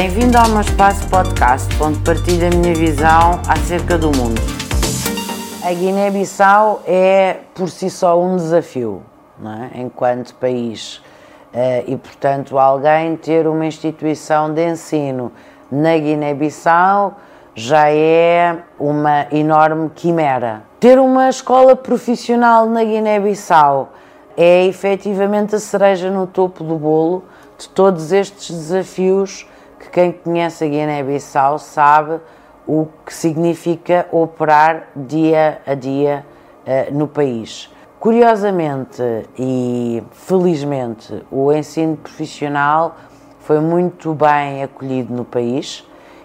Bem-vindo ao meu espaço podcast, onde partilho a minha visão acerca do mundo. A Guiné-Bissau é por si só um desafio, é? enquanto país. Eh, e, portanto, alguém ter uma instituição de ensino na Guiné-Bissau já é uma enorme quimera. Ter uma escola profissional na Guiné-Bissau é efetivamente a cereja no topo do bolo de todos estes desafios que quem conhece a Guiné-Bissau sabe o que significa operar dia a dia uh, no país. Curiosamente e felizmente, o ensino profissional foi muito bem acolhido no país.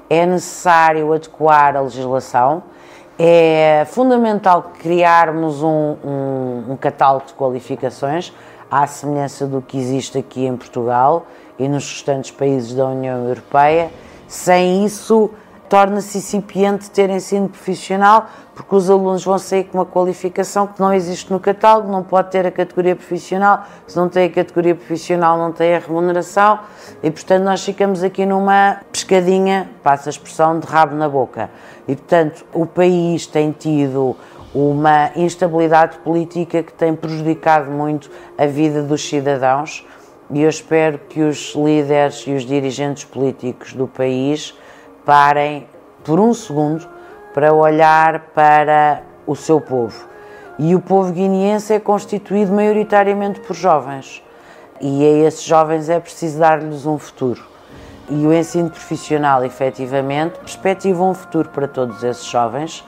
É necessário adequar a legislação, é fundamental criarmos um, um, um catálogo de qualificações, à semelhança do que existe aqui em Portugal e nos restantes países da União Europeia. Sem isso, torna-se incipiente ter ensino profissional, porque os alunos vão sair com uma qualificação que não existe no catálogo, não pode ter a categoria profissional, se não tem a categoria profissional não tem a remuneração e portanto nós ficamos aqui numa pescadinha, passa a expressão, de rabo na boca. E portanto o país tem tido uma instabilidade política que tem prejudicado muito a vida dos cidadãos e eu espero que os líderes e os dirigentes políticos do país parem por um segundo para olhar para o seu povo. E o povo guineense é constituído maioritariamente por jovens. E a esses jovens é preciso dar-lhes um futuro. E o ensino profissional, efetivamente, perspectiva um futuro para todos esses jovens,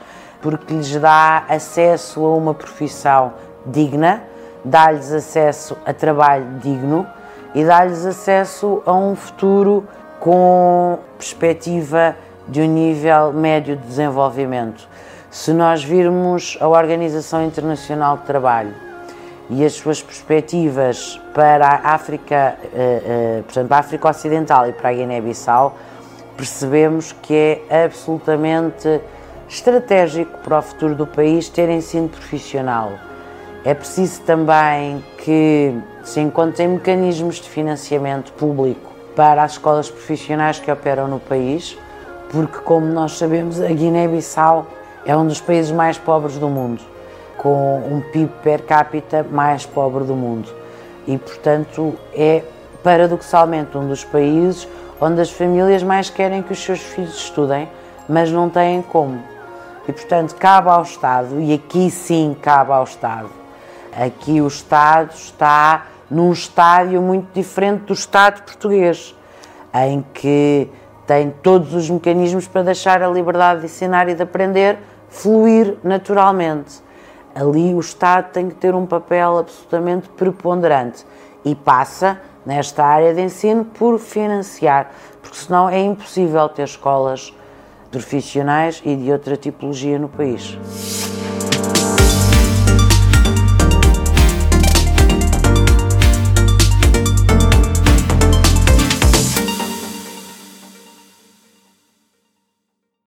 porque lhes dá acesso a uma profissão digna, dá-lhes acesso a trabalho digno e dá-lhes acesso a um futuro com perspectiva de um nível médio de desenvolvimento. Se nós virmos a Organização Internacional de Trabalho e as suas perspectivas para a África, eh, eh, portanto, para a África Ocidental e para a Guiné-Bissau, percebemos que é absolutamente estratégico para o futuro do país ter ensino profissional. É preciso também que se encontrem mecanismos de financiamento público para as escolas profissionais que operam no país, porque, como nós sabemos, a Guiné-Bissau é um dos países mais pobres do mundo, com um PIB per capita mais pobre do mundo. E, portanto, é paradoxalmente um dos países onde as famílias mais querem que os seus filhos estudem, mas não têm como. E, portanto, cabe ao Estado, e aqui sim cabe ao Estado. Aqui o Estado está num estádio muito diferente do Estado português, em que tem todos os mecanismos para deixar a liberdade de ensinar e de aprender fluir naturalmente. Ali o Estado tem que ter um papel absolutamente preponderante e passa, nesta área de ensino, por financiar, porque senão é impossível ter escolas profissionais e de outra tipologia no país.